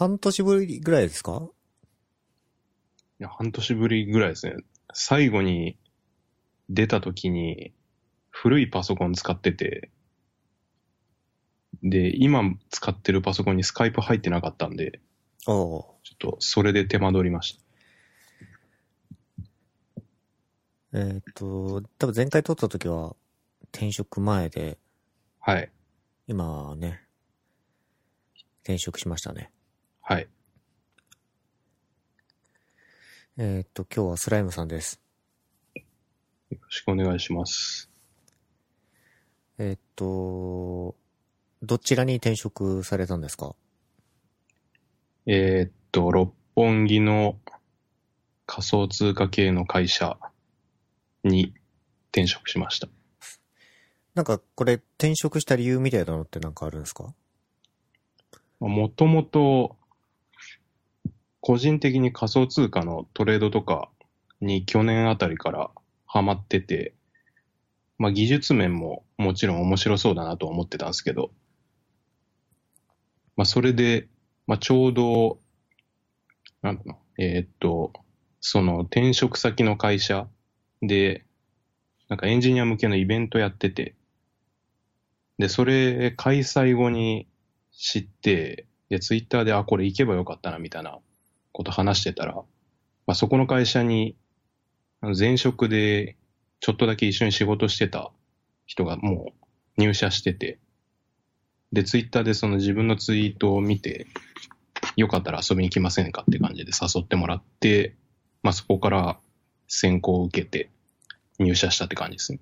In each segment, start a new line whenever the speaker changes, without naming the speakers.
半年ぶりぐらいですか？
いや、半年ぶりぐらいですね。最後に出た時に古いパソコン使ってて、で、今使ってるパソコンにスカイプ入ってなかったんで、ちょっとそれで手間取りました。
ー。えっ、と、多分前回撮った時は転職前で、
はい。
今はね、転職しましたね。
はい。
えっ、と、今日はスライムさんです。
よろしくお願いします。
えっ、と、どちらに転職されたんですか？
えーっと、六本木の仮想通貨系の会社に転職しました。
なんかこれ転職した理由みたいなのってなんかあるんですか？
もともと、個人的に仮想通貨のトレードとかに去年あたりからハマってて、まあ技術面ももちろん面白そうだなと思ってたんですけど、まあそれで、まあちょうど、なんだろうえーっと、その転職先の会社で、なんかエンジニア向けのイベントやってて、で、それ開催後に知って、で、ツイッターで、あ、これ行けばよかったな、みたいなこと話してたら、まあ、そこの会社に、前職でちょっとだけ一緒に仕事してた人がもう入社してて、で、ツイッターでその自分のツイートを見て、よかったら遊びに来ませんかって感じで誘ってもらって、まあ、そこから選考を受けて入社したって感じですね。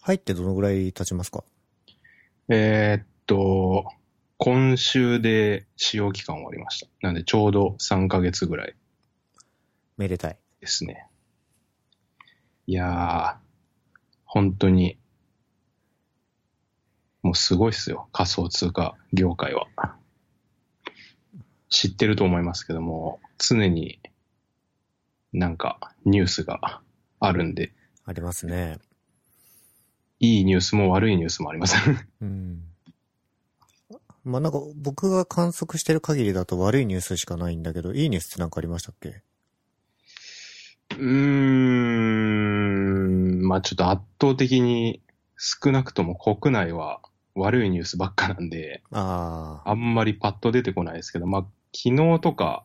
入ってどのぐらい経ちますか？
えーっと、今週で使用期間終わりました。なんでちょうど3ヶ月ぐらい
めでたい。
ですね。いやー、本当に、もうすごいっすよ。仮想通貨業界は。知ってると思いますけども、常になんかニュースがあるんで、
ありますね。
いいニュースも悪いニュースもあります。
うん。まあなんか僕が観測してる限りだと悪いニュースしかないんだけど、いいニュースってなんかありましたっけ？
うーん、まあちょっと圧倒的に少なくとも国内は悪いニュースばっかなんで、
ああ。
あんまりパッと出てこないですけど、まあ昨日とか、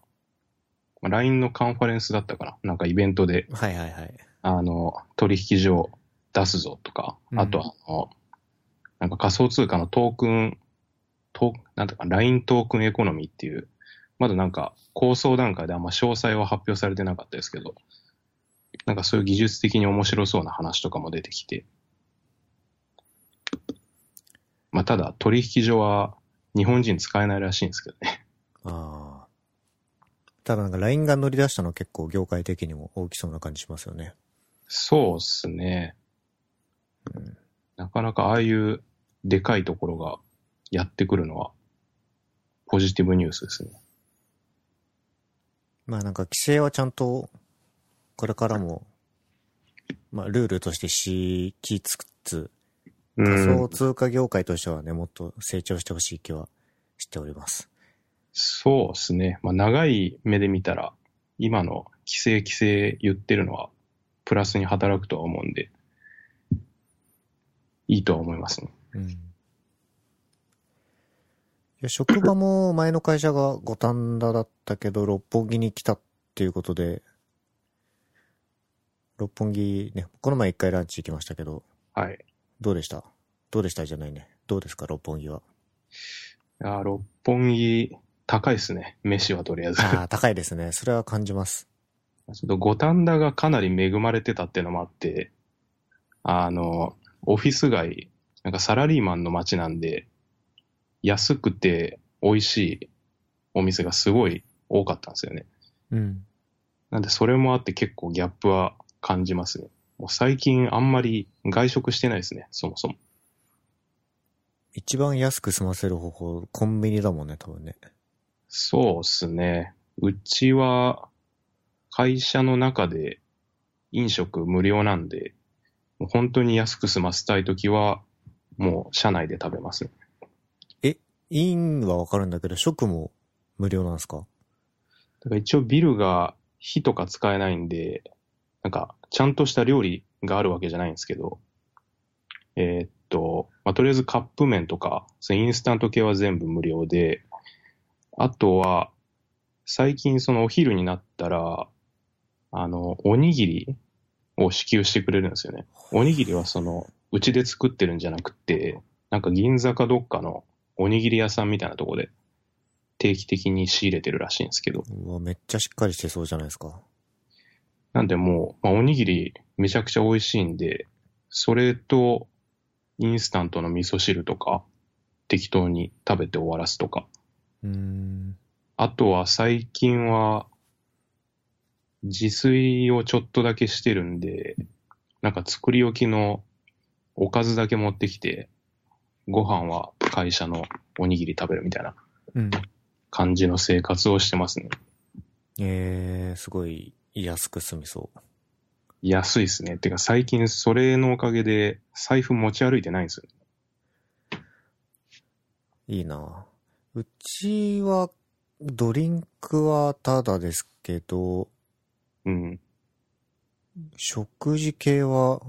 まあ LINE のカンファレンスだったかな？なんかイベントで、
はいはいはい。
あの、取引所出すぞとか、
うん。
あとあの、なんか仮想通貨のトークン、トーなんとか LINE トークンエコノミーっていう、まだなんか構想段階であんま詳細は発表されてなかったですけど、なんかそういう技術的に面白そうな話とかも出てきて、まあただ取引所は日本人使えないらしいんですけどね。
ああ。ただなんか LINE が乗り出したの結構業界的にも大きそうな感じしますよね。
そうっすね。
うん
なかなかああいうでかいところがやってくるのは、ポジティブニュースですね。
まあなんか規制はちゃんと、これからも、まあルールとして敷きつつ、
う
仮想
ん。
通貨業界としてはね、もっと成長してほしい気はしております。
そうですね。まあ長い目で見たら、今の規制規制言ってるのは、プラスに働くとは思うんで、いいとは思いますね。
うん。いや、職場も前の会社が五反田だったけど、六本木に来たっていうことで、六本木ね、この前一回ランチ行きましたけど、
はい。
どうでした？どうでしたじゃないね。どうですか、六本木は。
いやー、六本木、高いですね。飯はとりあえず。
ああ、高いですね。それは感じます。
ちょっと五反田がかなり恵まれてたっていうのもあって、あの、オフィス街、なんかサラリーマンの街なんで、安くて美味しいお店がすごい多かったんですよね。
うん。
なんでそれもあって結構ギャップは感じますね。もう最近あんまり外食してないですね、そもそも。
一番安く済ませる方法、コンビニだもんね、多分ね。
そうっすね。うちは会社の中で飲食無料なんで、もう本当に安く済ませたいときは、もう社内で食べますね。
インはわかるんだけど、食も無料なんですか？
だから一応ビルが火とか使えないんで、なんか、ちゃんとした料理があるわけじゃないんですけど、えーっと、まあ、とりあえずカップ麺とか、そのインスタント系は全部無料で、あとは、最近そのお昼になったら、あの、おにぎりを支給してくれるんですよね。おにぎりはその、うちで作ってるんじゃなくて、なんか銀座かどっかのおにぎり屋さんみたいなとこで定期的に仕入れてるらしいんですけど、
うわ、めっちゃしっかりしてそうじゃないですか。
なんでもう、まあ、おにぎりめちゃくちゃ美味しいんで、それと、インスタントの味噌汁とか、適当に食べて終わらすとか。
うーん。
あとは最近は、自炊をちょっとだけしてるんで、なんか作り置きのおかずだけ持ってきて、ご飯は会社のおにぎり食べるみたいな
うん。
感じの生活をしてますね。
えー、すごい安く済みそう。
安いですね。てか最近それのおかげで財布持ち歩いてないんですよ。
いいなうちは、ドリンクはタダですけど、
うん。
食事系は、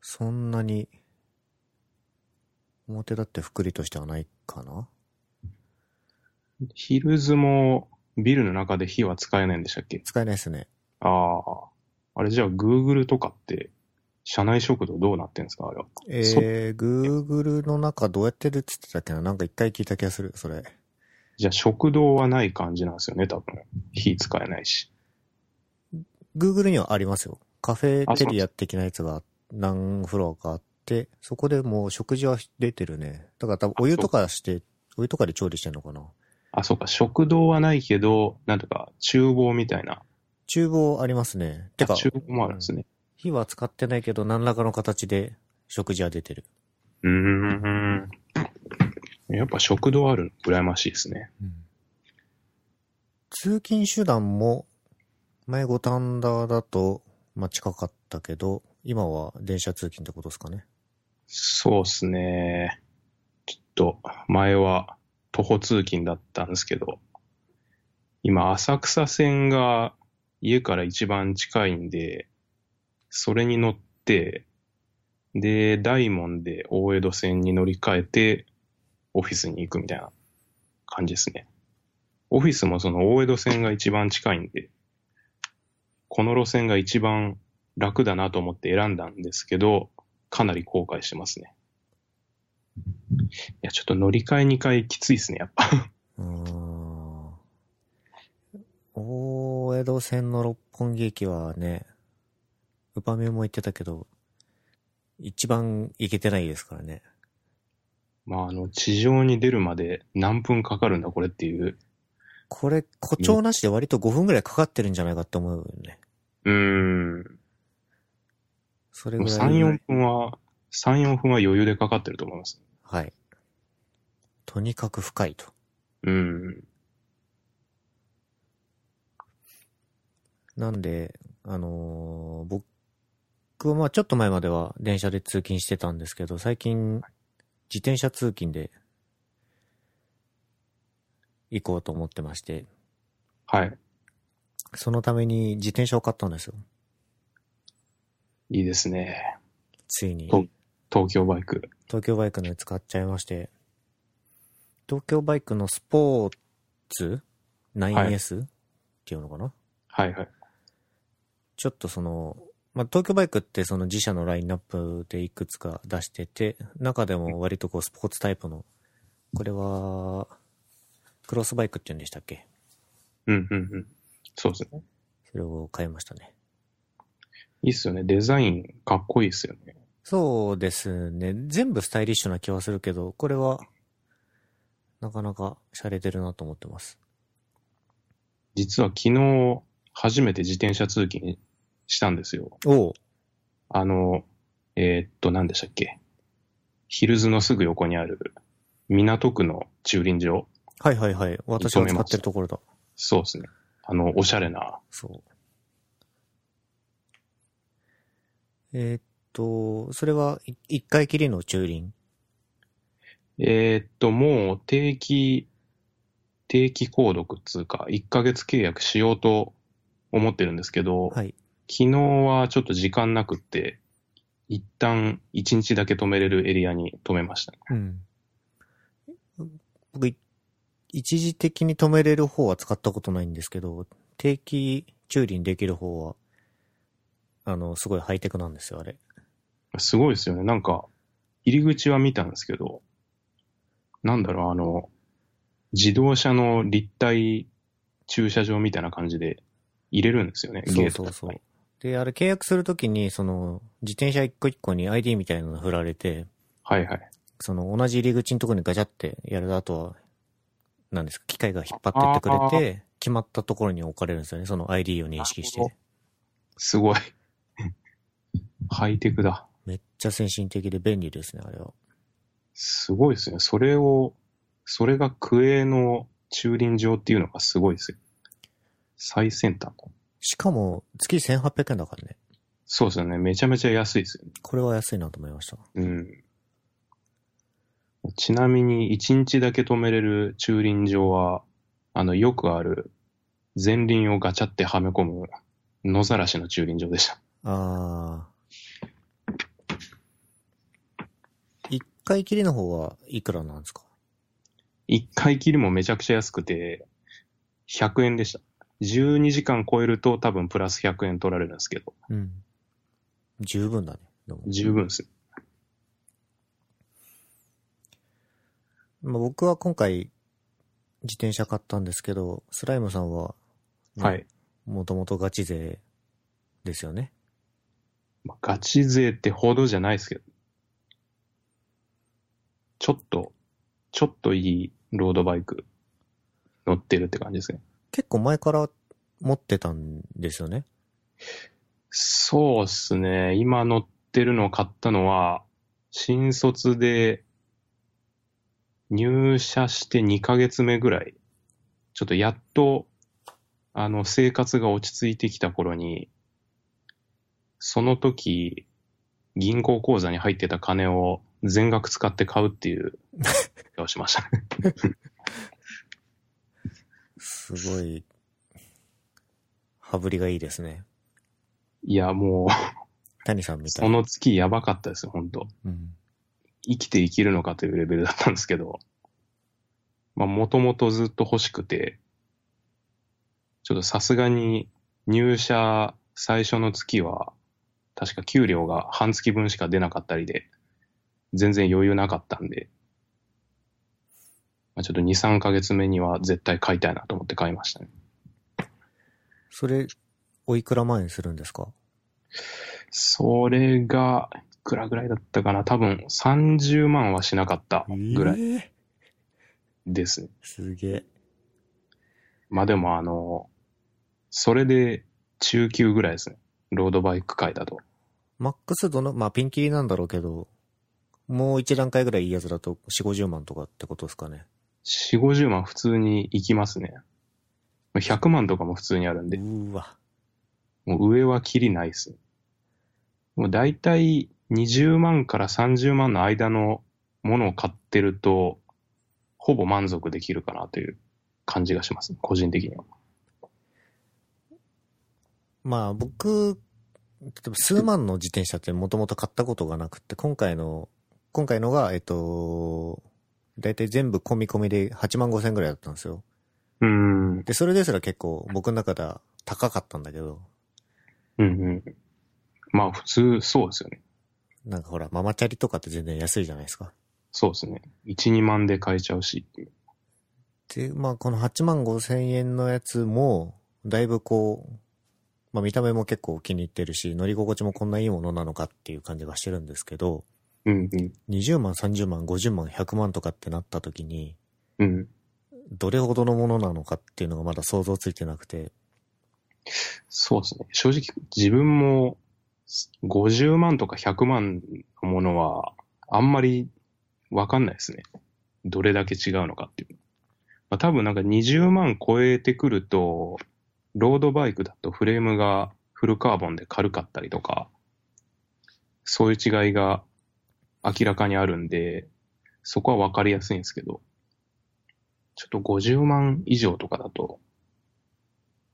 そんなに、表だって福利としてはないかな？
ヒルズもビルの中で火は使えないんでしたっけ？
使えないですね。
ああ。あれじゃあ Google とかって、社内食堂どうなってんですか？あれは。
えー、Google の中どうやってるって言ってたっけな？なんか一回聞いた気がする、それ。
じゃあ食堂はない感じなんですよね、多分。火使えないし。
Google にはありますよ。カフェ
あ
テリア的なやつが何フロアかあって、そこでもう食事は出てるね。だから多分お湯とかして、お湯とかで調理してんのかな
あ、そうか。食堂はないけど、なんとか厨房みたいな。
厨房ありますね。てか、
厨房もあるんですね。
火は使ってないけど何らかの形で食事は出てる。
うーん。やっぱ食堂あるの羨ましいですね。
通勤手段も、前五反田だと、まあ、近かったけど、今は電車通勤ってことですかね。
そうっすね。ちょっと、前は徒歩通勤だったんですけど、今、浅草線が家から一番近いんで、それに乗って、で、大門で大江戸線に乗り換えて、オフィスに行くみたいな感じですね。オフィスもその大江戸線が一番近いんで、この路線が一番楽だなと思って選んだんですけど、かなり後悔してますね。いや、ちょっと乗り換え2回きついですね、やっぱ。
うーん。大江戸線の六本木駅はね、ウパメも言ってたけど、一番行けてないですからね。
まあ、あの、地上に出るまで何分かかるんだ、これっていう。
これ、誇張なしで割と5分ぐらいかかってるんじゃないかって思うよね。
うーん。
それぐらい。
3、4分は、3、4分は余裕でかかってると思います。
はい。とにかく深いと。
うん。
なんで、あのー僕はまあちょっと前までは電車で通勤してたんですけど、最近、自転車通勤で行こうと思ってまして、
はい。
そのために自転車を買ったんですよ。
いいですね。
ついに。
と東京バイク。
東京バイクのやつ買っちゃいまして、東京バイクのスポーツ？9S、っていうのかな？
はいはい。
ちょっとその、まあ、東京バイクってその自社のラインナップでいくつか出してて、中でも割とこうスポーツタイプの、これは、クロスバイクって言うんでしたっけ？
うんうんうん。そうですね。
それを買いましたね。
いいっすよね。デザインかっこいいっすよね。
そうですね。全部スタイリッシュな気はするけど、これは、なかなか洒落てるなと思ってます。
実は昨日、初めて自転車通勤したんですよ。
おう
あの、えーっと、何でしたっけヒルズのすぐ横にある港区の駐輪場
はいはいはい。私が使ってるところだ。
そうですね。あの、おしゃれな。
そう。えーっと、それはい一回きりの駐輪？
えーっと、もう定期定期購読っつうか、1ヶ月契約しようと思ってるんですけど、
はい。
昨日はちょっと時間なくって、一旦1日だけ止めれるエリアに止めましたね。
うん。僕、い一時的に止めれる方は使ったことないんですけど、定期駐輪できる方は、あの、すごいハイテクなんですよ、あれ。
すごいですよね。なんか、入り口は見たんですけど、なんだろう、あの、自動車の立体駐車場みたいな感じで入れるんですよね、
そ
ゲートとか
うそうそう。で、あれ契約するときに、その、自転車一個一個に ID みたいなの振られて、
はいはい。
その、同じ入り口のところにガチャってやると、あとは、なんですか、機械が引っ張ってってくれて、決まったところに置かれるんですよね、その ID を認識して。
すごい。ハイテクだ。
めっちゃ先進的で便利ですね、あれは。
すごいですね。それを、それが区営の駐輪場っていうのがすごいですよ。最先端だ。
しかも、月1800円だからね。
そうですよね。めちゃめちゃ安いですよね。
これは安いなと思いました。
うん。ちなみに、1日だけ止めれる駐輪場は、あの、よくある、前輪をガチャってはめ込む、野ざらしの駐輪場でした。
あー。回きりの方はいくらなんですか
？1回きりもめちゃくちゃ安くて、100円でした。12時間超えると多分プラス100円取られるんですけど、
うん。十分だね。
十分です。
まあ、僕は今回、自転車買ったんですけど、スライムさんは、ね
はい。
もともとガチ勢ですよね。
まあガチ勢ってほどじゃないですけど、ちょっと、ちょっといいロードバイク乗ってるって感じですね。
結構前から持ってたんですよね？
そうっすね。今乗ってるのを買ったのは、新卒で入社して2ヶ月目ぐらい、ちょっとやっと、あの、生活が落ち着いてきた頃に、その時、銀行口座に入ってた金を全額使って買うっていう、をしましたね。
すごい、羽振りがいいですね。
いや、もう、
谷さんみたい
その月やばかったですよ、本当
うん。
生きていけるのかというレベルだったんですけど、まあ、もともとずっと欲しくて、ちょっとさすがに入社最初の月は、確か給料が半月分しか出なかったりで、全然余裕なかったんで、まあ、ちょっと2、3ヶ月目には絶対買いたいなと思って買いましたね。
それ、おいくら万円するんですか？
それが、いくらぐらいだったかな？多分30万はしなかったぐらい
ええ
ですね。
すげえ。
まあでもあの、それで中級ぐらいですね。ロードバイク界だと。
マックス度の、まあピンキリなんだろうけど、もう一段階ぐらいいいやつだと4、50万とかってことですかね。
4、50万普通に行きますね。100万とかも普通にあるんで、
うーわ。
もう上はキリないですね。もう大体20万から30万の間のものを買ってると、ほぼ満足できるかなという感じがします。個人的には。
まあ僕、例えば数万の自転車ってもともと買ったことがなくて、今回の、今回のが、えっと、だいたい全部込み込みで8万5千ぐらいだったんですよ。
うーん。
で、それですら結構僕の中では高かったんだけど、
うんうん。まあ普通そうですよね。
なんかほら、ママチャリとかって全然安いじゃないですか。
そうですね。1、2万で買えちゃうしっていう。
で、まあこの8万5千円のやつも、だいぶこう、まあ見た目も結構気に入ってるし、乗り心地もこんないいものなのかっていう感じがしてるんですけど、
うんうん。
20万、30万、50万、100万とかってなった時に、
うん。
どれほどのものなのかっていうのがまだ想像ついてなくて、
そうですね。正直、自分も50万とか100万のものは、あんまりわかんないですね。どれだけ違うのかっていう。まあ、多分なんか20万超えてくると、ロードバイクだとフレームがフルカーボンで軽かったりとか、そういう違いが明らかにあるんで、そこはわかりやすいんですけど、ちょっと50万以上とかだと、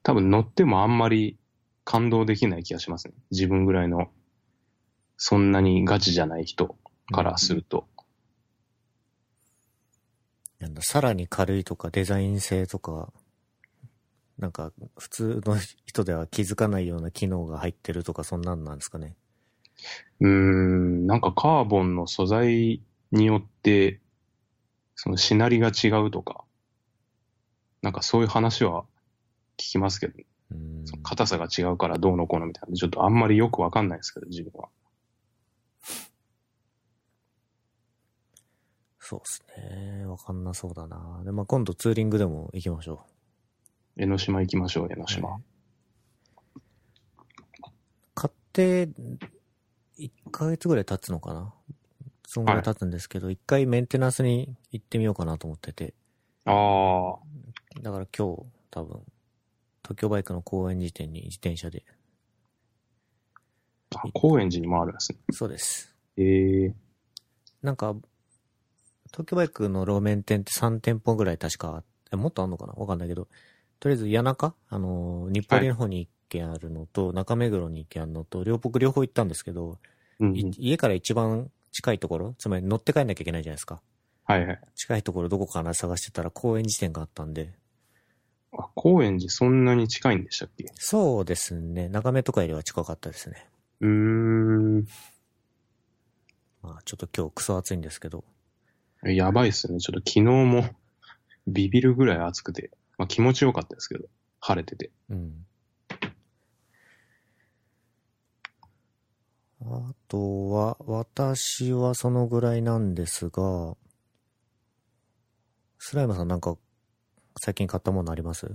多分乗ってもあんまり感動できない気がしますね。自分ぐらいの、そんなにガチじゃない人からすると。
なんだ、さらに軽いとかデザイン性とか、なんか普通の人では気づかないような機能が入ってるとかそんなんなんですかね。
うーん、なんかカーボンの素材によって、そのしなりが違うとか、なんかそういう話は聞きますけど、
うん。
その硬さが違うからどうのこうのみたいな、ちょっとあんまりよくわかんないですけど、自分は。
そうですね。わかんなそうだな。で、まあ、今度ツーリングでも行きましょ
江ノ島行きましょう、江ノ
う。
島。
はい買って、1ヶ月ぐらい経つのかな？そんぐらい経つんですけど、一、回メンテナンスに行ってみようかなと思ってて。
ああ、
だから今日、多分、東京バイクの公園時点に自転車で。
あ高円寺にもあるんですね。
そうです。
ええ
なんか、東京バイクの路面店って3店舗ぐらい確か、えもっとあんのかな？わかんないけど、とりあえず谷中？あのー、日暮里の方に1軒あるのと、中目黒に1軒あるのと、両僕両方行ったんですけど、
うん
い家から一番近いところ、つまり乗って帰んなきゃいけないじゃないですか。
はいはい。
近いところどこかな探してたら公園時点があったんで、
あ、高円寺そんなに近いんでしたっけ？
そうですね。中目とかよりは近かったですね。
うーん。
まあちょっと今日クソ暑いんですけど、
やばいっすね。ちょっと昨日もビビるぐらい暑くて、まあ気持ちよかったですけど、晴れてて。
うん。あとは、私はそのぐらいなんですが、スライムさんなんか最近買ったものあります？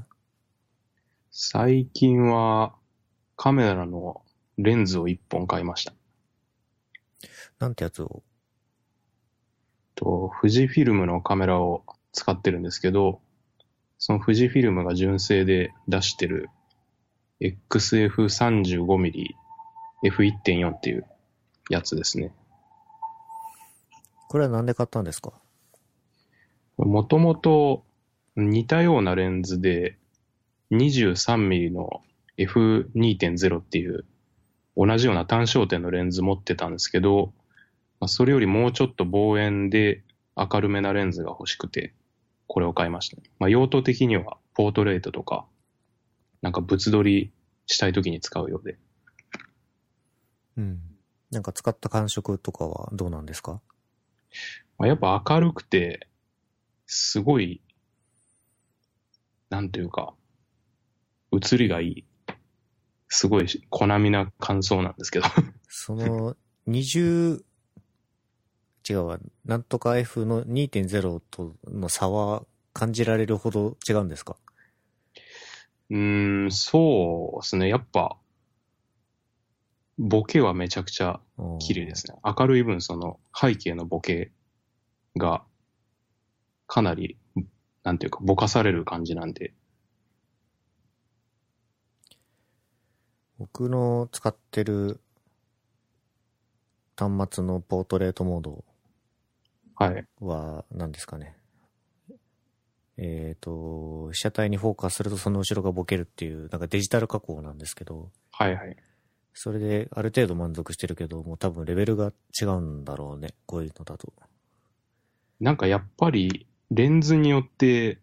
最近はカメラのレンズを一本買いました。
なんてやつを？
と、富士フィルムのカメラを使ってるんですけど、その富士フィルムが純正で出してる XF35mm F1.4 っていうやつですね。
これはなんで買ったんですか？
もともと似たようなレンズで 23mm の F2.0 っていう同じような単焦点のレンズ持ってたんですけど、まあそれよりもうちょっと望遠で明るめなレンズが欲しくて、これを買いましたね。まあ、用途的にはポートレートとか、なんか物撮りしたい時に使うようで。
うん。なんか使った感触とかはどうなんですか？
まあ、やっぱ明るくて、すごい、なんというか、映りがいい。すごい小並みな感想なんですけど。
その、20、違うわ、なんとか F の2.0との差は感じられるほど違うんですか？
うーん、そうですね。やっぱ、ボケはめちゃくちゃ綺麗ですね。明るい分、その背景のボケがかなり、なんていうか、ぼかされる感じなんで。
僕の使ってる端末のポートレートモード
はい。
は何ですかね。えっ、と、被写体にフォーカスするとその後ろがボケるっていう、なんかデジタル加工なんですけど、
はいはい。
それである程度満足してるけど、もう多分レベルが違うんだろうね。こういうのだと。
なんかやっぱり、レンズによって、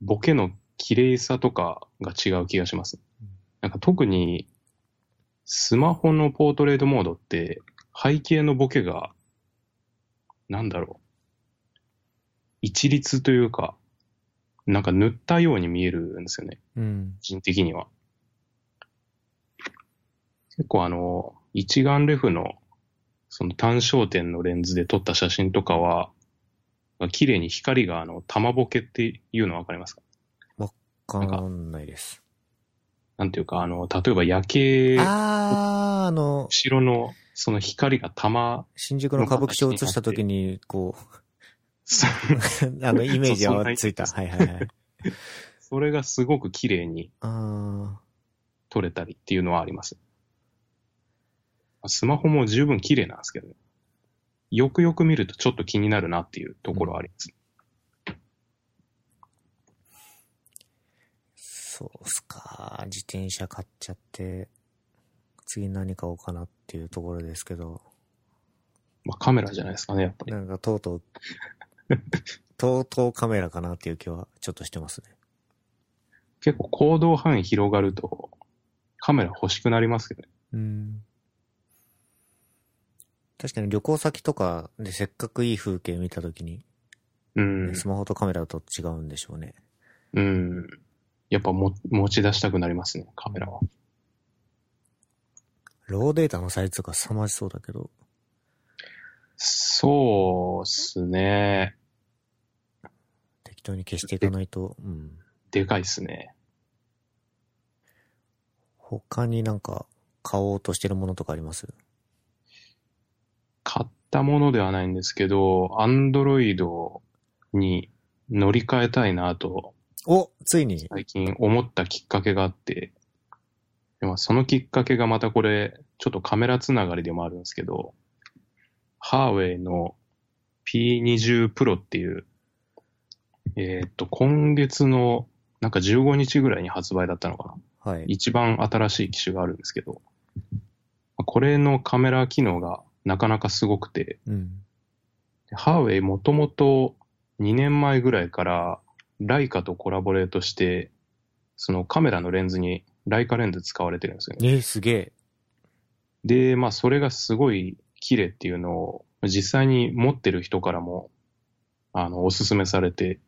ボケの綺麗さとかが違う気がします。なんか特に、スマホのポートレートモードって、背景のボケが、なんだろう。一律というか、なんか塗ったように見えるんですよね。
うん。
個人的には。結構あの、一眼レフの、その単焦点のレンズで撮った写真とかは、綺麗に光があの、玉ボケっていうのわかりますか？
わかんないです。
なんていうか、あの、例えば夜景、
あー、あの、
後ろのその光が玉、
新宿の歌舞伎町を映した時に、こう、あの、イメージはついた。
そ
はいはいはい。
それがすごく綺麗に
あ
撮れたりっていうのはあります。スマホも十分綺麗なんですけどね。よくよく見るとちょっと気になるなっていうところはあります。
そうっすか。自転車買っちゃって、次何買おうかなっていうところですけど、
まあ、カメラじゃないですかね、やっぱり。
なんかとうとう、とうとうカメラかなっていう気はちょっとしてますね。
結構行動範囲広がると、カメラ欲しくなりますけどね。
うん。確かに旅行先とかでせっかくいい風景見たときに、
うん。
スマホとカメラと違うんでしょうね。
うん。やっぱも持ち出したくなりますね、カメラは。
ローデータのサイズが凄まじそうだけど、
そうっすね。
適当に消していかないと、うん。
でかいっすね。
他になんか買おうとしてるものとかあります？
買ったものではないんですけど、アンドロイドに乗り換えたいなと
おついに
最近思ったきっかけがあって、でまあそのきっかけがまたこれ、ちょっとカメラつながりでもあるんですけど、ハーウェイの P20 Pro っていう、えーっと、今月のなんか15日ぐらいに発売だったのかな。
はい。
一番新しい機種があるんですけど、これのカメラ機能がなかなかすごくて、
うん。
でハーウェイもともと2年前ぐらいからライカとコラボレートして、そのカメラのレンズにライカレンズ使われてるんですよね。
えー、すげえ。
で、まあそれがすごい綺麗っていうのを実際に持ってる人からもあのおすすめされて、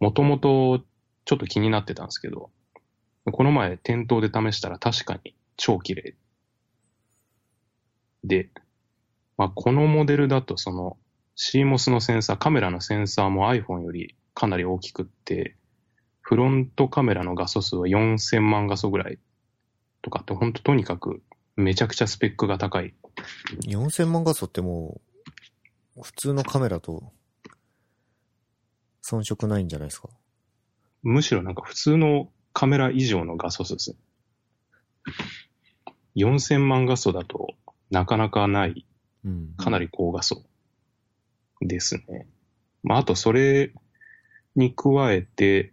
もともとちょっと気になってたんですけど、この前店頭で試したら確かに超綺麗。で、まあこのモデルだとその CMOS のセンサー、カメラのセンサーも iPhone よりかなり大きくって、フロントカメラの画素数は4000万画素ぐらいとかって、本当とにかくめちゃくちゃスペックが高い。
4000万画素ってもう、普通のカメラと、遜色ないんじゃないですか？
むしろなんか普通のカメラ以上の画素数ですね。4000万画素だとなかなかない、
うん。
かなり高画素ですね。まあ、あとそれに加えて、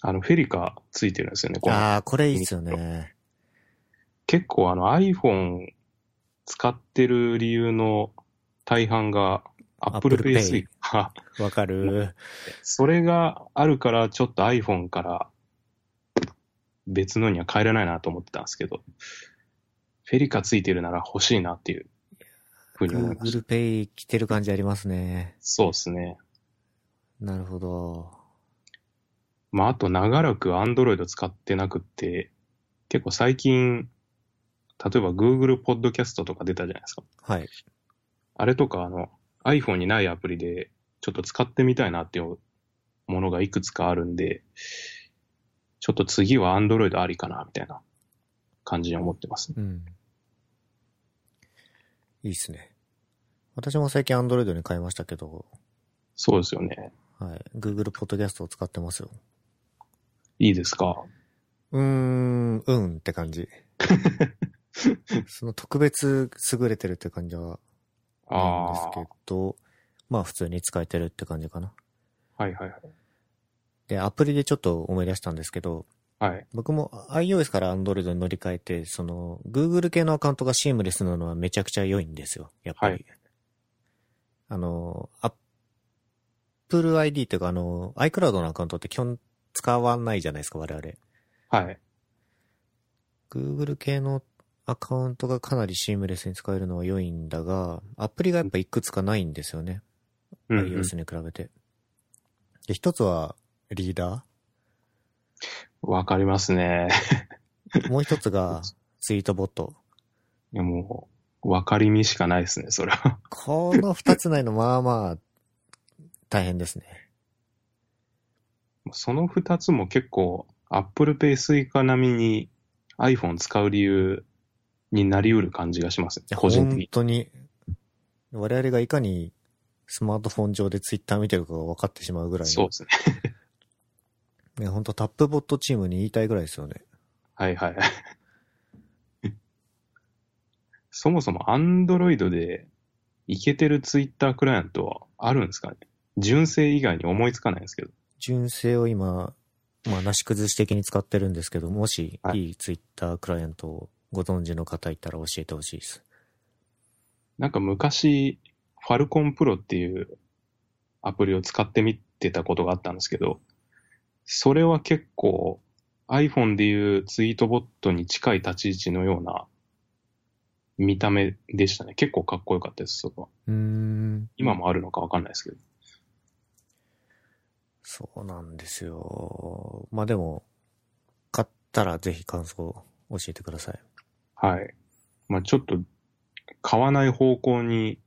あの、フェリカついてるんですよね。
ああ、これいいっすよね。
結構あの iPhone 使ってる理由の大半が Apple Pay。
わかる。
それがあるからちょっと iPhone から別のには変えれないなと思ってたんですけど、フェリカついてるなら欲しいなっていうふうに思いました。
Google Pay 来てる感じありますね。
そうですね。
なるほど。
まああと長らく Android 使ってなくって、結構最近、例えば Google Podcast とか出たじゃないですか。
はい。
あれとか、あの、iPhone にないアプリで、ちょっと使ってみたいなっていうものがいくつかあるんで、ちょっと次は Android ありかな、みたいな感じに思ってます。
うん。いいっすね。私も最近 Android に変えましたけど、
そうですよね。
はい。Google Podcast を使ってますよ。
いいですか？
うーん、うんって感じ。その特別優れてるって感じはないんです
あ
けど、まあ普通に使えてるって感じかな。
あ、はいはいはい。
で、アプリでちょっと思い出したんですけど、
はい。
僕も iOS から Android に乗り換えて、その Google 系のアカウントがシームレスなのはめちゃくちゃ良いんですよ。やっぱり。
はい
あの、Apple ID っていうかあの、iCloud のアカウントって基本使わないじゃないですか、我々。
はい。
Google 系のアカウントがかなりシームレスに使えるのは良いんだが、アプリがやっぱいくつかないんですよね。
うんうん
iOS に比べて。で、一つはリーダ
わかりますね。
ー。もう一つが ツイートボット。
いやもう、わかりみしかないですね、それは。
この二つないの、まあまあ、大変ですね。
その二つも結構、Apple Pay Suica 並みに iPhone 使う理由になり得る感じがします個人的に。
本当に、我々がいかにスマートフォン上でツイッター見てるかが分かってしまうぐらいの。
そうですね。
ね、本当 Tapbots チームに言いたいぐらいですよね。
はいはい。そもそも Android でいけてる Twitter クライアントはあるんですかね？純正以外に思いつかないんですけど。
純正を今、まあ、なし崩し的に使ってるんですけど、もし
はい
いいツイッタークライアントをご存知の方いたら教えてほしいです。
なんか昔、ファルコンプロっていうアプリを使ってみてたことがあったんですけど、それは結構 iPhone でいうツイートボットに近い立ち位置のような見た目でしたね。結構かっこよかったです、そこは。
うーん。
今もあるのかわかんないですけど。
そうなんですよ。まあでも、買ったらぜひ感想を教えてください。
はい。まあちょっと買わない方向に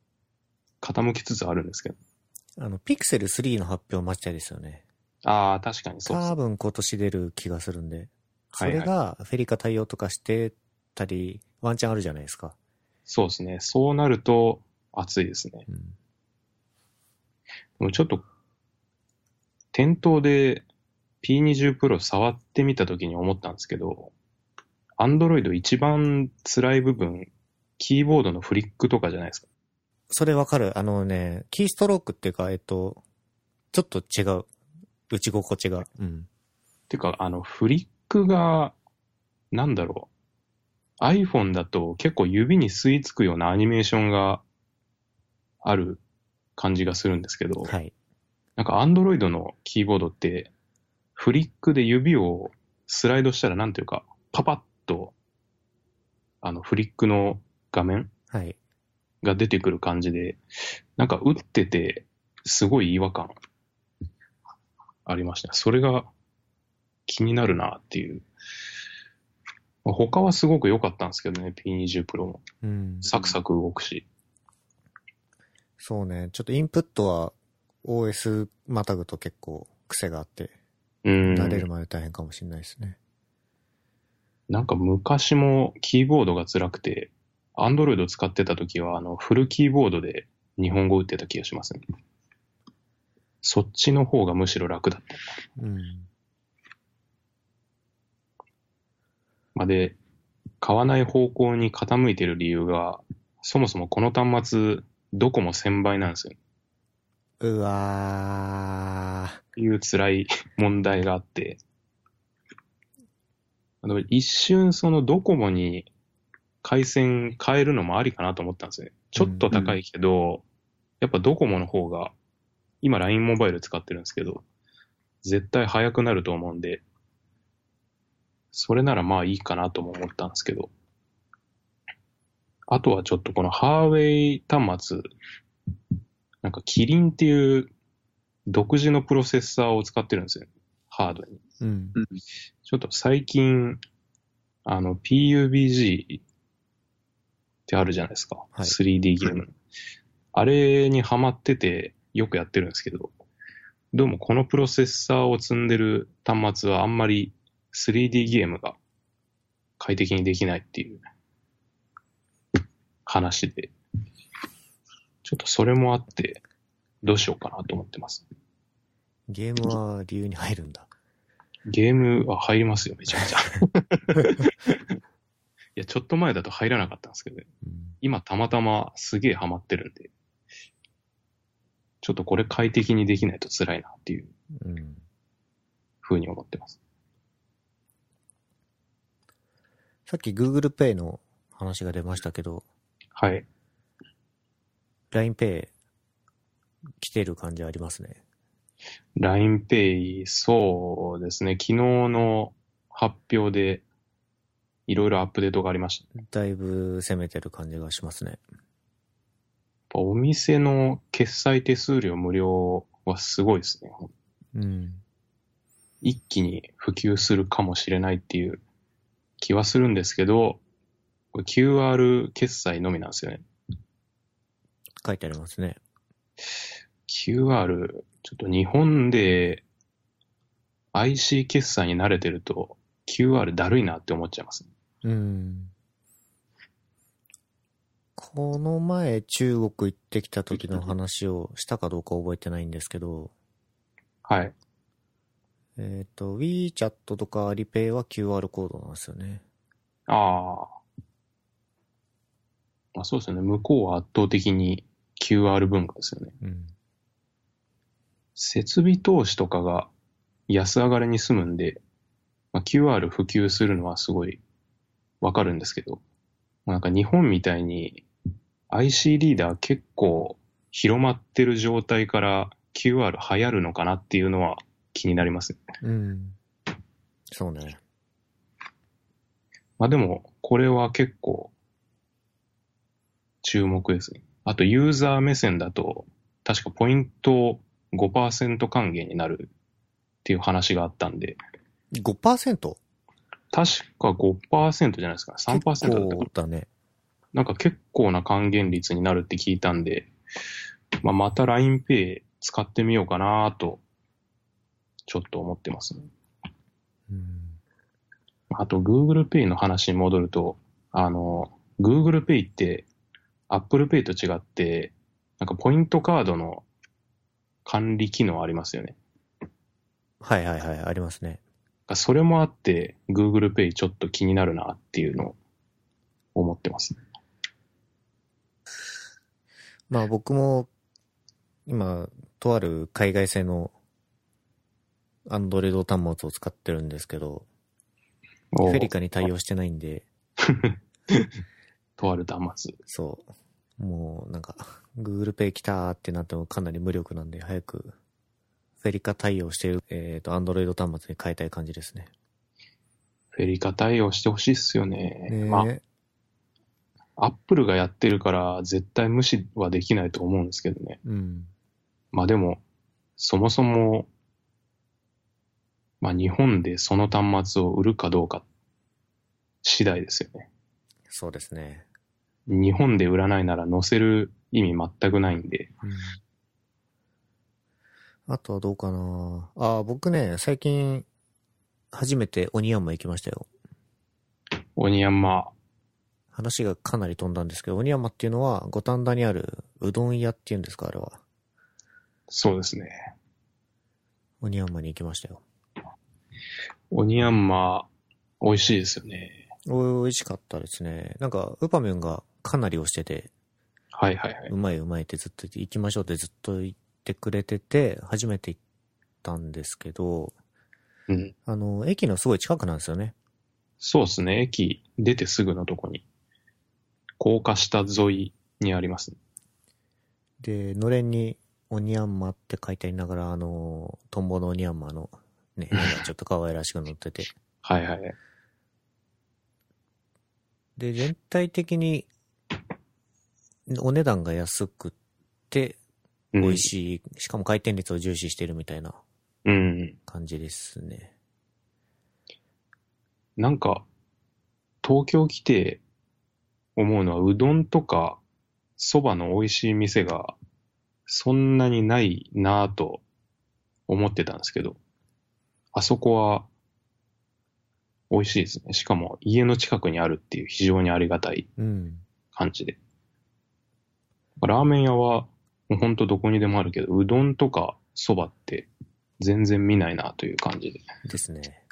傾きつつあるんですけど。
あの、ピクセル3の発表待ちたいですよね。
ああ、確かにそうです
多。分今年出る気がするんで。それ
はいはい
がフェリカ対応とかしてたり、ワンチャンあるじゃないですか。
そうですね。そうなると熱いですね。
うん。
でもちょっと、店頭で P20 Pro 触ってみたときに思ったんですけど、Android 一番辛い部分、キーボードのフリックとかじゃないですか。
それわかる。あのね、キーストロークっていうか、えっと、ちょっと違う。打ち心地が。うん。
てか、あの、フリックが、なんだろう。iPhone だと結構指に吸い付くようなアニメーションがある感じがするんですけど、
はい。
なんか Android のキーボードって、フリックで指をスライドしたらなんていうか、パパッと、あの、フリックの画面
はい。
が出てくる感じで、なんか打ってて、すごい違和感ありました。それが気になるなっていう。まあ他はすごく良かったんですけどね、P20 Pro も。
うん。
サクサク動くし。
そうね。ちょっとインプットは OS またぐと結構癖があって、
うん。
慣れるまで大変かもしれないですね。
なんか昔もキーボードが辛くて、アンドロイド使ってた時は、あの、フルキーボードで日本語打ってた気がしますね。そっちの方がむしろ楽だった。
うん。
まあ、で、買わない方向に傾いてる理由が、そもそもこの端末、どこも1000倍なんですよ。
うわ
っていう辛い問題があって、あの一瞬そのドコモに回線変えるのもありかなと思ったんですよね。ちょっと高いけど、やっぱドコモの方が、今 LINE モバイル使ってるんですけど、絶対早くなると思うんで、それならまあいいかなとも思ったんですけど、あとはちょっとこのハーウェイ端末、なんかキリンっていう独自のプロセッサーを使ってるんですよ。ハードに。
ー。うん。
ちょっと最近、あの、PUBG ってあるじゃないですか。
はい
3D ゲーム。あれにハマっててよくやってるんですけど、どうもこのプロセッサーを積んでる端末はあんまり 3D ゲームが快適にできないっていう話で、ちょっとそれもあって、どうしようかなと思ってます。
ゲームは理由に入るんだ。
ゲームは入りますよ、めちゃめちゃ。いや、ちょっと前だと入らなかったんですけどね。
うん。
今たまたますげえハマってるんで、ちょっとこれ快適にできないと辛いなっていう
うん。
風に思ってます。
さっき Google Pay の話が出ましたけど、
はい。
LINEPay 来てる感じありますね。
LINEPay、そうですね。昨日の発表でいろいろアップデートがありました。やっ
だいぶ攻めてる感じがしますね。
ぱお店の決済手数料無料はすごいですね。
うん。
一気に普及するかもしれないっていう気はするんですけど、これ QR 決済のみなんですよね。
書いてありますね。
QR、ちょっと日本で IC 決済に慣れてると QR だるいなって思っちゃいます。
うん。この前中国行ってきた時の話をしたかどうか覚えてないんですけど、
はい。
えっ、と、WeChat とか Alipay は QR コードなんですよね。
ああ。まあそうですよね。向こうは圧倒的に QR 文化ですよね。
うん。
設備投資とかが安上がりに済むんで、まあ、QR 普及するのはすごいわかるんですけど、まあなんか日本みたいに IC リーダー結構広まってる状態から QR 流行るのかなっていうのは気になりますね。
うん。そうね。
まあでも、これは結構注目ですね。あとユーザー目線だと、確かポイント5%還元になるっていう話があったんで、
5%?
確か5%じゃないですか。3%だったか
だね。
なんか結構な還元率になるって聞いたんで、まあ、また LINEPay 使ってみようかなと、ちょっと思ってますね。
うん。
あと Google Pay の話に戻ると、あの、Google Pay って Apple Pay と違って、なんかポイントカードの管理機能ありますよね。
はいはいはい、ありますね。
それもあって Google Pay ちょっと気になるなっていうのを思ってますね。
まあ僕も、今、とある海外製のアンドロイド端末を使ってるんですけど、フ
お
ェリカに対応してないんで、
とある端末。
そう。もうなんか、Google Pay 来たーってなってもかなり無力なんで、早く、フェリカ対応してる、えっ、と、アンドロイド端末に変えたい感じですね。
フェリカ対応してほしいっすよね。
ねえ
まあ、アップルがやってるから絶対無視はできないと思うんですけどね。
うん。
まあでも、そもそも、まあ日本でその端末を売るかどうか次第ですよね。
そうですね。
日本で売らないなら載せる意味全くないんで。
うん。あとはどうかなあ、僕ね、最近、初めてオニヤンマ行きましたよ。
オニヤンマ、
話がかなり飛んだんですけど、オニヤンマっていうのは五反田にあるうどん屋っていうんですか、あれは。
そうですね。
オニヤンマに行きましたよ。
オニヤンマ、美味しいですよね。
お美味しかったですね。なんか、ウパミュンがかなり押してて、
はいはいはいう
まいうまいってずっと言って、行きましょうってずっと言ってくれてて、初めて行ったんですけど、
うん。
あの、駅のすごい近くなんですよね。
そうですね。駅出てすぐのとこに、高架下沿いにあります、ね。
で、のれんに、オニヤンマって書いてありながら、あの、トンボのオニヤンマの、ね、ちょっと可愛らしく載ってて。
はいはいはい。
で、全体的に、お値段が安くて、
うん
美味しい、しかも回転率を重視してるみたいな
うん。
感じですね。
なんか、東京来て思うのは、うどんとか蕎麦の美味しい店がそんなにないなぁと思ってたんですけど、あそこは美味しいですね。しかも家の近くにあるっていう非常にありがたい
うん。
感じで。ラーメン屋はもうほんとどこにでもあるけど、うどんとか蕎麦って全然見ないなという感じで。
ですね。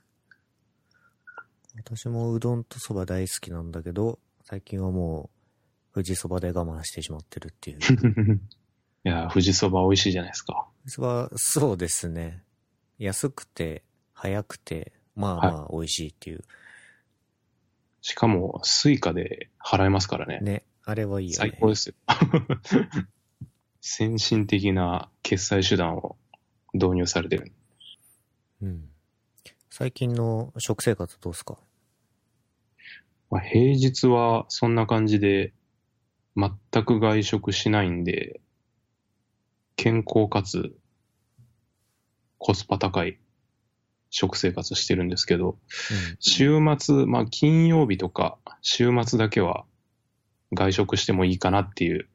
私もうどんとそば大好きなんだけど、最近はもう、富士そばで我慢してしまってるっていう。
いやー、富士蕎麦美味しいじゃないですか。
そば、そうですね。安くて、早くて、まあまあ美味しいっていう。
しかも、 Suica で払えますからね。
ね。あれはいいよね。
最高ですよ。先進的な決済手段を導入されてる。
うん。最近の食生活どうすか？
まあ、平日はそんな感じで、全く外食しないんで、健康かつコスパ高い食生活してるんですけど、週末、まあ金曜日とか週末だけは外食してもいいかなっていう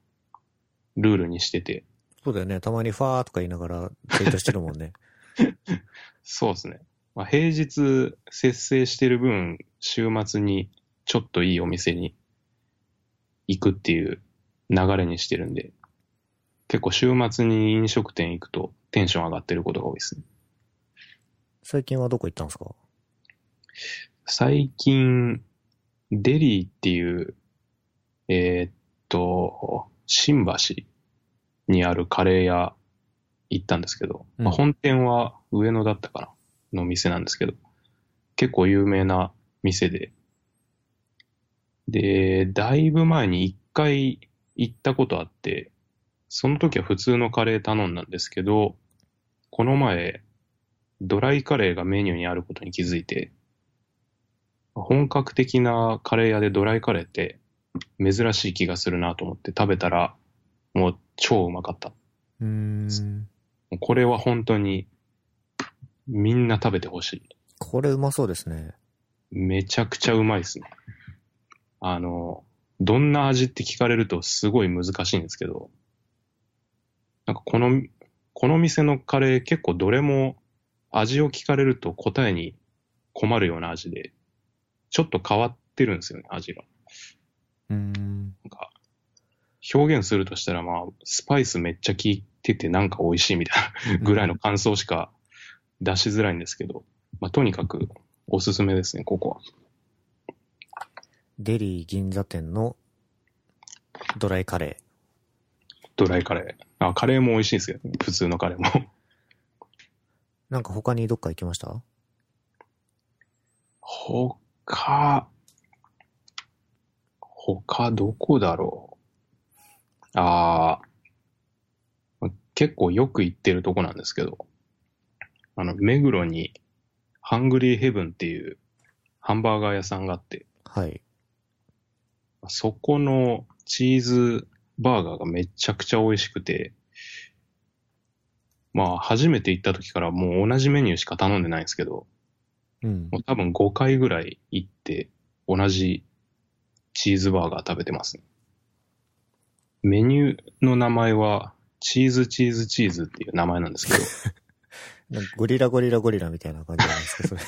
ルールにしてて、
そうだよね。たまにファーとか言いながらツイートしてるもんね。
そうですね。まあ、平日節制してる分、週末にちょっといいお店に行くっていう流れにしてるんで、結構週末に飲食店行くとテンション上がってることが多いですね。
最近はどこ行ったんですか？
最近、デリーっていう、えーっと、新橋にあるカレー屋行ったんですけど、
うん
まあ、本店は上野だったかな。の店なんですけど、結構有名な店で、で、だいぶ前に一回行ったことあって、その時は普通のカレー頼んだんですけど、この前、ドライカレーがメニューにあることに気づいて、本格的なカレー屋でドライカレーって珍しい気がするなと思って食べたら、もう超うまかった。
うーん。
これは本当にみんな食べてほしい。
これうまそうですね。
めちゃくちゃうまいですね。あの、どんな味って聞かれるとすごい難しいんですけど、なんかこの、この店のカレー結構どれも味を聞かれると答えに困るような味で、ちょっと変わってるんですよね、味が。
うーん。
なんか、表現するとしたらまあ、スパイスめっちゃ効いててなんか美味しいみたいなぐらいの感想しか出しづらいんですけど、まあとにかくおすすめですね、ここは。
デリー銀座店のドライカレ
ドライカレー。あ、カレーも美味しいですよ、ね。普通のカレーも。
ー。なんか他にどっか行きました？
他、他どこだろう？ああ、結構よく行ってるとこなんですけど、あの、目黒にハングリーヘブンっていうハンバーガー屋さんがあって、
はい。
そこのチーズバーガーがめちゃくちゃ美味しくて、まあ、初めて行った時からもう同じメニューしか頼んでないんですけど、
うん
も。う多分5回ぐらい行って、同じチーズバーガー食べてますね。メニューの名前は、チーズチーズチーズっていう名前なんですけど、
ゴリラゴリラゴリラみたいな感じなんですけど、そ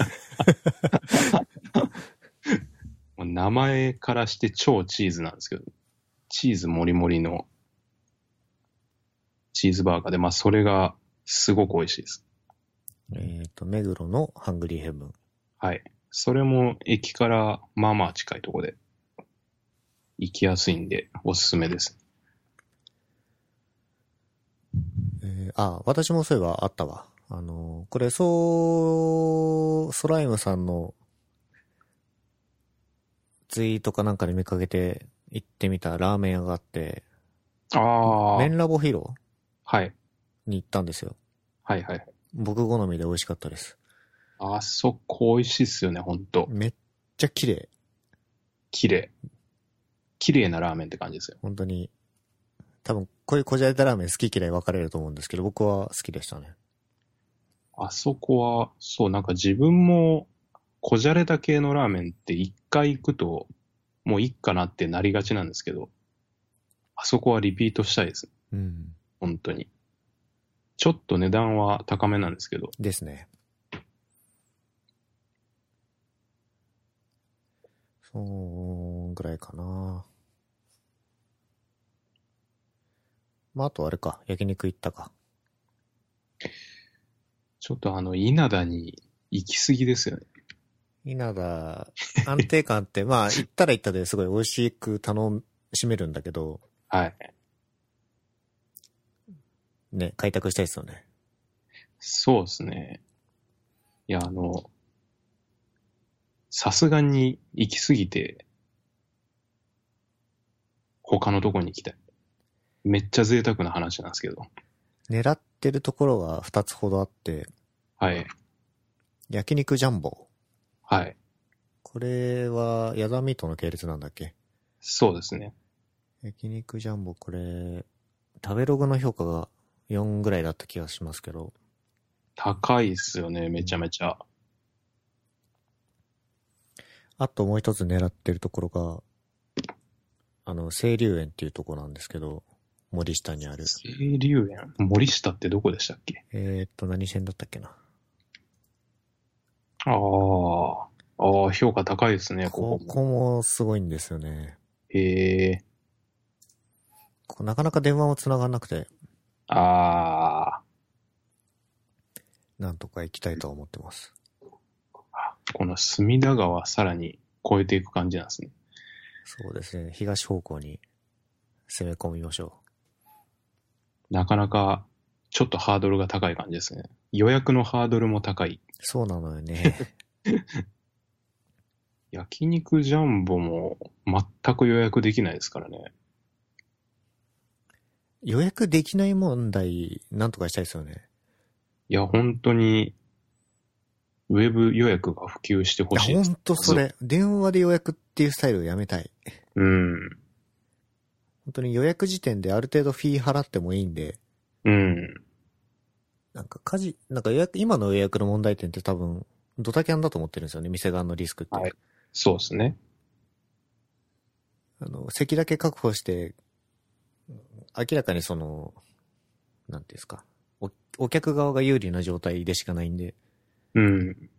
れ。
名前からして超チーズなんですけど、チーズもりもりのチーズバーガーで、まあそれがすごく美味しいです。
えっと、目黒のハングリーヘブン。
はい。それも駅からまあまあ近いところで行きやすいんでおすすめです。
えーあ、私もそういえばあったわ。あの、これ、そう、ソライムさんのツイートかなんかで見かけて行ってみたラーメン屋があって、
ああ。
麺ラボヒロ
はい。
に行ったんですよ。
はいはい。
僕好みで美味しかったです。
あそこ美味しいっすよね、ほんと。
めっちゃ綺麗。
綺麗。綺麗なラーメンって感じですよ。
本当に。多分、こういうこじゃれたラーメン好き嫌い分かれると思うんですけど、僕は好きでしたね。
あそこは、そう、なんか自分も、こじゃれた系のラーメンって一回行くと、もういいかなってなりがちなんですけど、あそこはリピートしたいです。
うん。
本当に。ちょっと値段は高めなんですけど、
ですね。そうぐらいかな。まあ、あとあれか、焼肉行ったか。
ちょっとあの、稲田に行き過ぎですよね。
稲田、安定感って、まあ、行ったら行ったですごい美味しく楽しめるんだけど、
はい。
ね、開拓したいですよね。
そうですね。いや、あの、さすがに行き過ぎて、他のとこに行きたい。めっちゃ贅沢な話なんですけど。
狙ってるところが2つほどあって、
はい。
焼肉ジャンボ。
はい。
これは、ヤダミートの系列なんだっけ？
そうですね。
焼肉ジャンボ、これ、食べログの評価が4ぐらいだった気がしますけど、
高いっすよね、めちゃめちゃ。
あともう一つ狙ってるところが、あの、清流園っていうところなんですけど、森下にある。
清流園森下ってどこでしたっけ？
えー、っと、何線だったっけな？
ああ。ああ、評価高いですね、ここも。
ここもすごいんですよね。
へえ。
ここなかなか電話も繋がんなくて、
あ
なんとか行きたいとは思ってます。
あ。この隅田川さらに越えていく感じなんですね。
そうですね。東方向に攻め込みましょ
なかなかちょっとハードルが高い感じですね。予約のハードルも高い。
そうなのよね。
焼肉ジャンボも全く予約できないですからね。
予約できない問題、なんとかしたいですよね。
いや、本当に、ウェブ予約が普及してほしいです。
んとそれ。電話で予約っていうスタイルをやめたい。
うん。
本当に予約時点である程度フィー払ってもいいんで、
うん。
なんか家事、なんか予約、今の予約の問題点って多分、ドタキャンだと思ってるんですよね、店側のリスクって。
はいそうですね。
あの、席だけ確保して、明らかにその、なんていうんですか、お、お客側が有利な状態でしかないんで、
うん。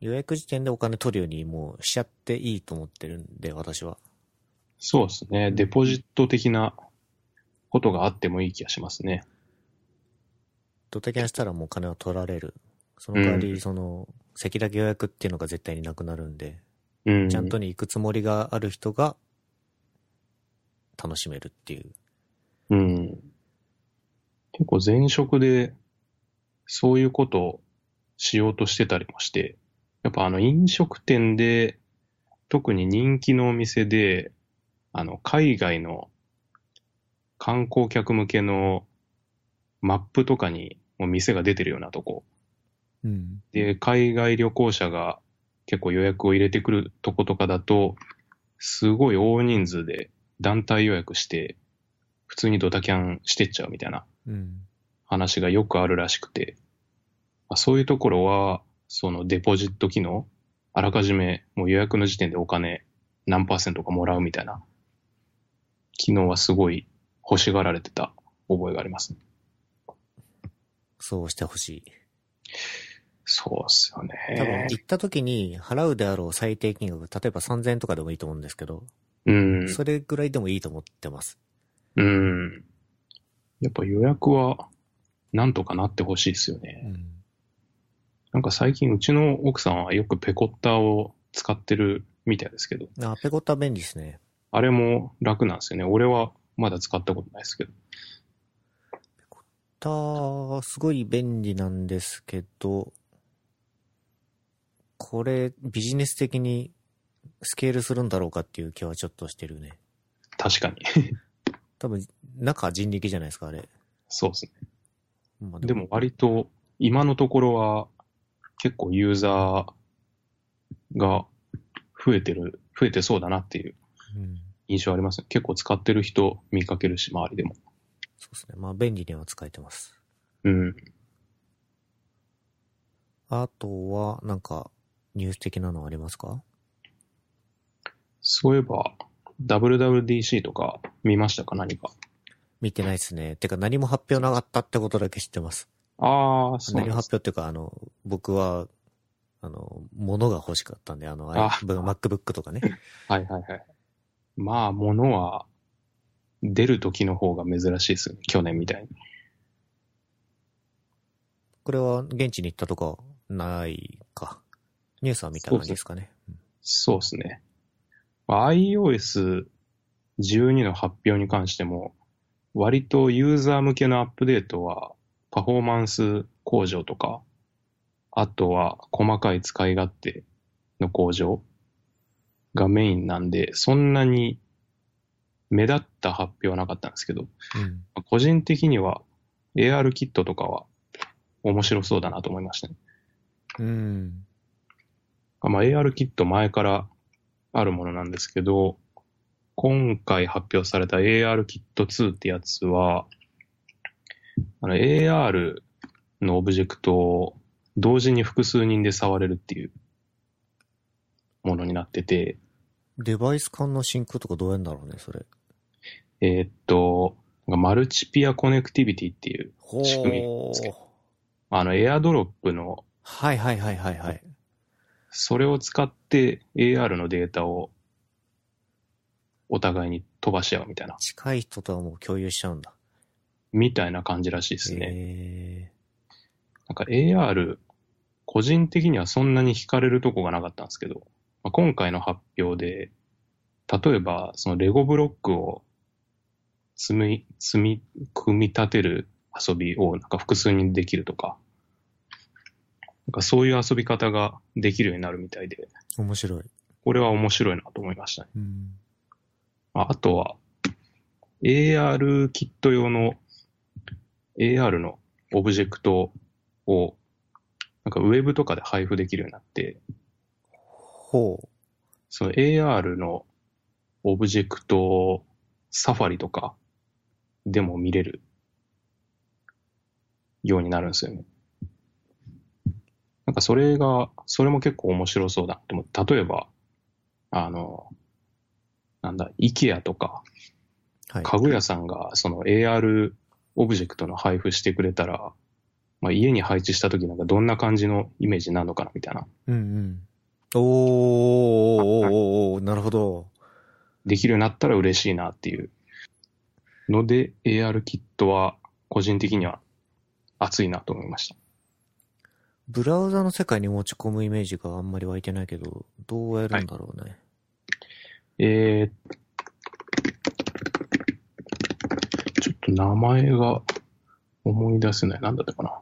予約時点でお金取るようにもうしちゃっていいと思ってるんで、私は。
そうですね。デポジット的なことがあってもいい気がしますね。
ドタキャンしたらもう金は取られる。その代わ
う
り、その、席だけ予約っていうのが絶対になくなるんで、
うん。
ちゃんとに行くつもりがある人が、楽しめるっていう。
うん。結構前職で、そういうことをしようとしてたりもして、やっぱあの飲食店で、特に人気のお店で、あの、海外の観光客向けのマップとかにもう店が出てるようなとこ。
うん。
で、海外旅行者が結構予約を入れてくるとことかだと、すごい大人数で団体予約して、普通にドタキャンしてっちゃうみたいな
うん。
話がよくあるらしくて、まあそういうところは、そのデポジット機能、あらかじめもう予約の時点でお金何パーセントかもらうみたいな機能はすごい欲しがられてた覚えがありますね。
そうしてほしい。
そうっすよ
多分
ね。
行った時に払うであろう最低金額、例えば3000円とかでもいいと思うんですけど、
うん。
それぐらいでもいいと思ってます。
うん。やっぱ予約は、なんとかなってほしいですよね。
うん。
なんか最近うちの奥さんはよくペコッターを使ってるみたいですけど、
あ、ペコッタ便利ですね。
あれも楽なんですよね。俺はまだ使ったことないですけど。
た、すごい便利なんですけど、これビジネス的にスケールするんだろうかっていう気はちょっとしてるね。
確かに。
多分、中人力じゃないですか、あれ。
そうですね。
まあ
でも、割と今のところは結構ユーザーが増えてる、増えてそうだなっていう
うん。
印象ありますね。結構使ってる人見かけるし、周りでも。
そうですね。まあ、便利には使えてます。
うん。
あとは、なんか、ニュース的なのありますか？
そういえば、WWDC とか見ましたか？何か。
見てないですね。てか何も発表なかったってことだけ知ってます。
ああ、そうな
何も発表っていうか、あの、僕は、あの、物が欲しかったんで、あの、
あ
MacBook とかね。
はいはいはい。まあ、物は出る時の方が珍しいですよね。去年みたいに。
これは現地に行ったとかないか。ニュースは見た感じですかね。
そうですね。まあ iOS12 の発表に関しても、割とユーザー向けのアップデートはパフォーマンス向上とか、あとは細かい使い勝手の向上がメインなんで、そんなに目立った発表はなかったんですけど、
うん。
個人的には AR キットとかは面白そうだなと思いましたね。
うん。
まあ、AR キット前からあるものなんですけど、今回発表された AR キット2ってやつは、あの AR のオブジェクトを同時に複数人で触れるっていうものになってて、
デバイス間の sync とかどうやんだろうね、それ。
えーっと、 Multipeer Connectivity っていう、
ほ
仕組みですけあの、 AirDrop の、
はいはいはいはいはい。
それを使って AR のデータをお互いに飛ばし合うみたいな、
近い人とはもう共有しちゃうんだ。
みたいな感じらしいですね。
へ
なんか AR、個人的にはそんなに惹かれるとこがなかったんですけど、まあ、今回の発表で、例えばそのレゴブロックを積み、積み、組み立てる遊びをなんか複数人できるとか、なんかそういう遊び方ができるようになるみたいで、
面白い。
これは面白いなと思いましたね。
うん。
ああとは、AR キット用の AR のオブジェクトを、なんかウェブとかで配布できるようになって、
ほう。
その AR のオブジェクトをサファリとかでも見れるようになるんですよね。なんかそれが、それも結構面白そうだって思って、例えば、あの、なんだ、IKEA とか、
はい。
家具屋さんがその AR オブジェクトの配布してくれたら、まあ、家に配置した時なんかどんな感じのイメージになるのかなみたいな。
うんうん。おーおおおーおーなるほど。
できるようになったら嬉しいなっていうので AR キットは個人的には熱いなと思いました。
ブラウザの世界に持ち込むイメージがあんまり湧いてないけど、どうやるんだろうね。
えー、ちょっと名前が思い出せない。なんだったかな。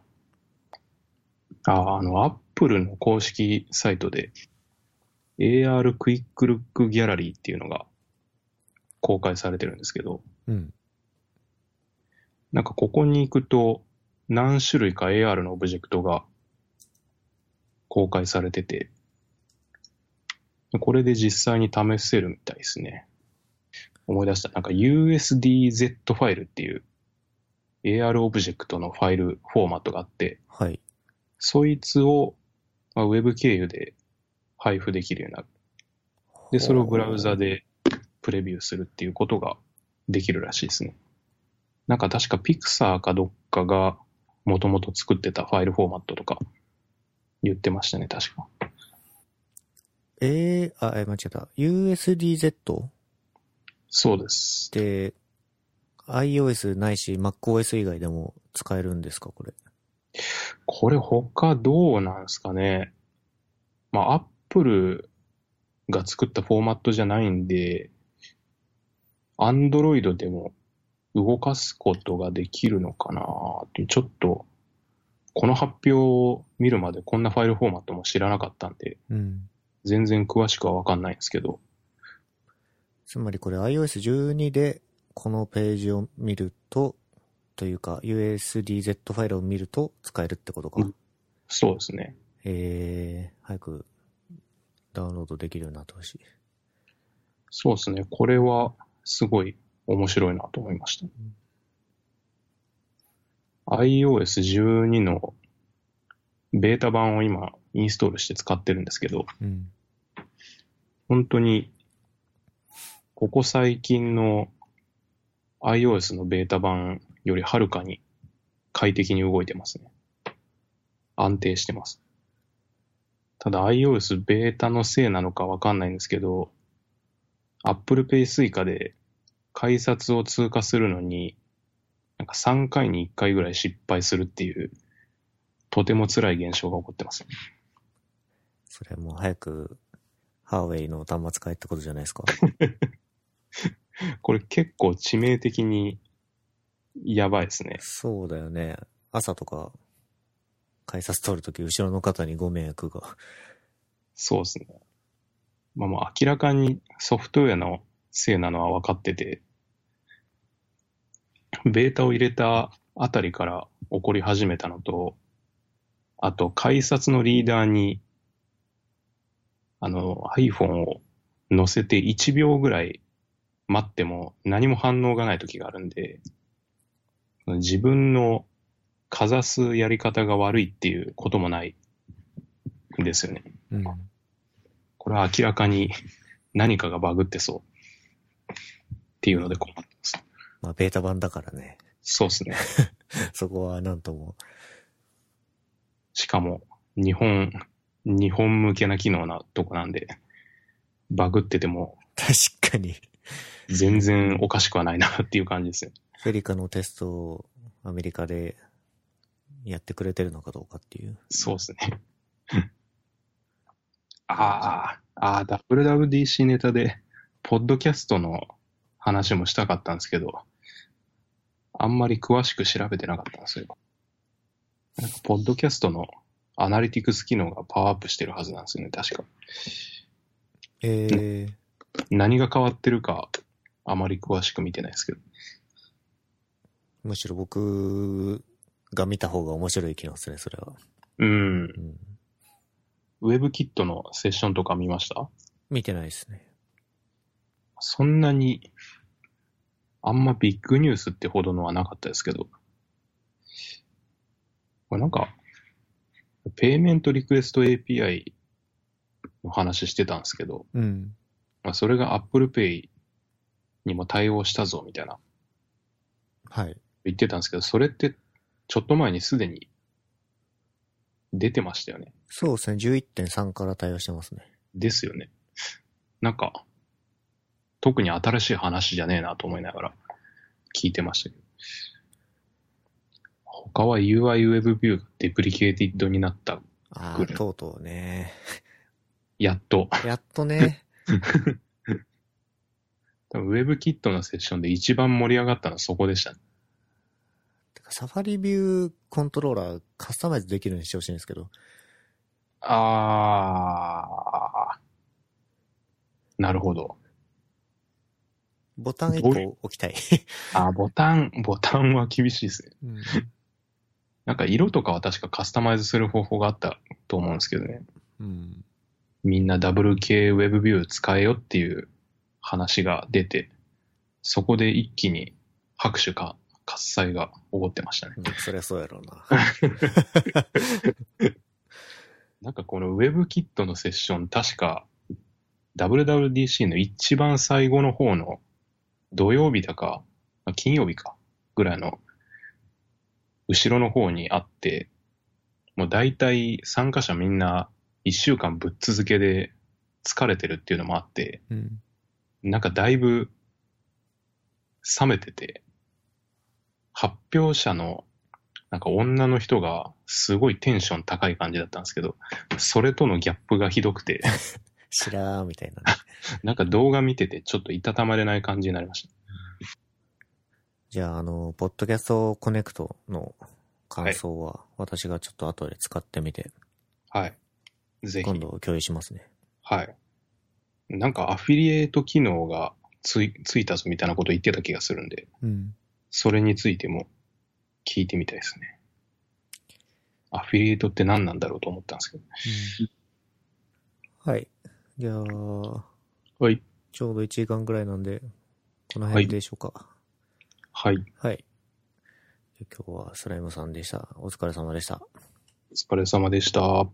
あ、あの、アップルの公式サイトで AR クイックルックギャラリーっていうのが公開されてるんですけど、
うん。
なんかここに行くと何種類か AR のオブジェクトが公開されてて、これで実際に試せるみたいですね。思い出した。なんか USDZ ファイルっていう AR オブジェクトのファイルフォーマットがあって、
はい。
そいつを、まあ、ウェブ経由で配布できるようになる。で、それをブラウザでプレビューするっていうことができるらしいですね。なんか確かピクサーかどっかがもともと作ってたファイルフォーマットとか言ってましたね、確か。
えー、あ、え、間違えた。USDZ っ
そうです。
て iOS ないし MacOS 以外でも使えるんですかこれ？
これ他どうなんですかね。まあ、アップルが作ったフォーマットじゃないんで、アンドロイドでも動かすことができるのかなっていう、ちょっと、この発表を見るまでこんなファイルフォーマットも知らなかったんで、
うん。
全然詳しくはわかんないんですけど、
つまりこれ iOS12 でこのページを見ると、というか USDZ ファイルを見ると使えるってことか。
うんそうですね。
えー、早くダウンロードできるようになってほしい。
そうですね。これはすごい面白いなと思いました。iOS12 のベータ版を今インストールして使ってるんですけど、
うん。
本当にここ最近の iOS のベータ版よりはるかに快適に動いてますね。安定してます。ただ iOS ベータのせいなのかわかんないんですけど、Apple Pay Suica で改札を通過するのに、なんか3回に1回ぐらい失敗するっていう、とても辛い現象が起こってます。
それもう早くハーウェイの端末買えってことじゃないですか？
これ結構致命的にやばいですね。
そうだよね。朝とか改札通るとき後ろの方にご迷惑が。
そうですね。まあもう明らかにソフトウェアのせいなのは分かってて、ベータを入れたあたりから起こり始めたのと、あと改札のリーダーに、あの iPhone を載せて1秒ぐらい待っても何も反応がない時があるんで、自分のかざすやり方が悪いっていうこともないんですよね。
うん。
これは明らかに何かがバグってそう。っていうので困ってます。
まあベータ版だからね。
そうですね。
そこはなんとも。
しかも、日本、日本向けな機能なとこなんで、バグってても
確かに。
全然おかしくはないなっていう感じですね。
フェリカのテストをアメリカでやってくれてるのかどうかっていう。
そうですね。ああ、ああ、WWDC ネタで、ポッドキャストの話もしたかったんですけど、あんまり詳しく調べてなかったんですよ。なんか、ポッドキャストのアナリティクス機能がパワーアップしてるはずなんですよね、確か。
えー、
何が変わってるか、あまり詳しく見てないですけど。
むしろ僕が見た方が面白い機能ですね、それは。
うん。
うん。
ウェブキットのセッションとか見ました？
見てないですね。
そんなに、あんまビッグニュースってほどのはなかったですけど。これなんか、ペイメントリクエスト API の話してたんですけど、
うん。
まあ、それが Apple Pay にも対応したぞみたいな
はい。
言ってたんですけど、それってちょっと前にすでに出てましたよね。
そうですね、11.3から対応してますね。
ですよね。なんか、特に新しい話じゃねえなと思いながら聞いてましたけど。他は UI Web View がデプリケーティッドになった。
ああ、とうとうね。
やっと。
やっとね。
多分 WebKit のセッションで一番盛り上がったのはそこでしたね。
サファリビューコントローラーカスタマイズできるようにしてほしいんですけど。
あー。なるほど。
ボタン1
どうい
個置きたい。
あーボタン、ボタンは厳しいですね。
うん
なんか色とかは確かカスタマイズする方法があったと思うんですけどね。
うん。
みんな WK WebView 使えよっていう話が出て、そこで一気に拍手か喝采が起こってましたね。
うんそりゃそうやろうな。
なんかこの WebKit のセッション、確か WWDC の一番最後の方の土曜日だか、まあ金曜日かぐらいの後ろの方にあって、もう大体参加者みんな一週間ぶっ続けで疲れてるっていうのもあって、
うん。
なんかだいぶ冷めてて、発表者のなんか女の人がすごいテンション高い感じだったんですけど、それとのギャップがひどくて、
しらーみたいなね。
なんか動画見ててちょっといたたまれない感じになりました。
じゃあ、あの、ポッドキャストコネクトの感想は、私がちょっと後で使ってみて、
はい。ぜひ
今。度共有しますね。
はい。なんかアフィリエイト機能がついついたぞみたいなこと言ってた気がするんで、
うん。
それについても聞いてみたいですね。アフィリエイトって何なんだろうと思ったんですけど。
はい。じゃあ、
はい。
ちょうど1時間ぐらいなんで、この辺でしょうか。
はい。
はい。じゃあ今日はスライムさんでした。お疲れ様でした。
お疲れ様でした。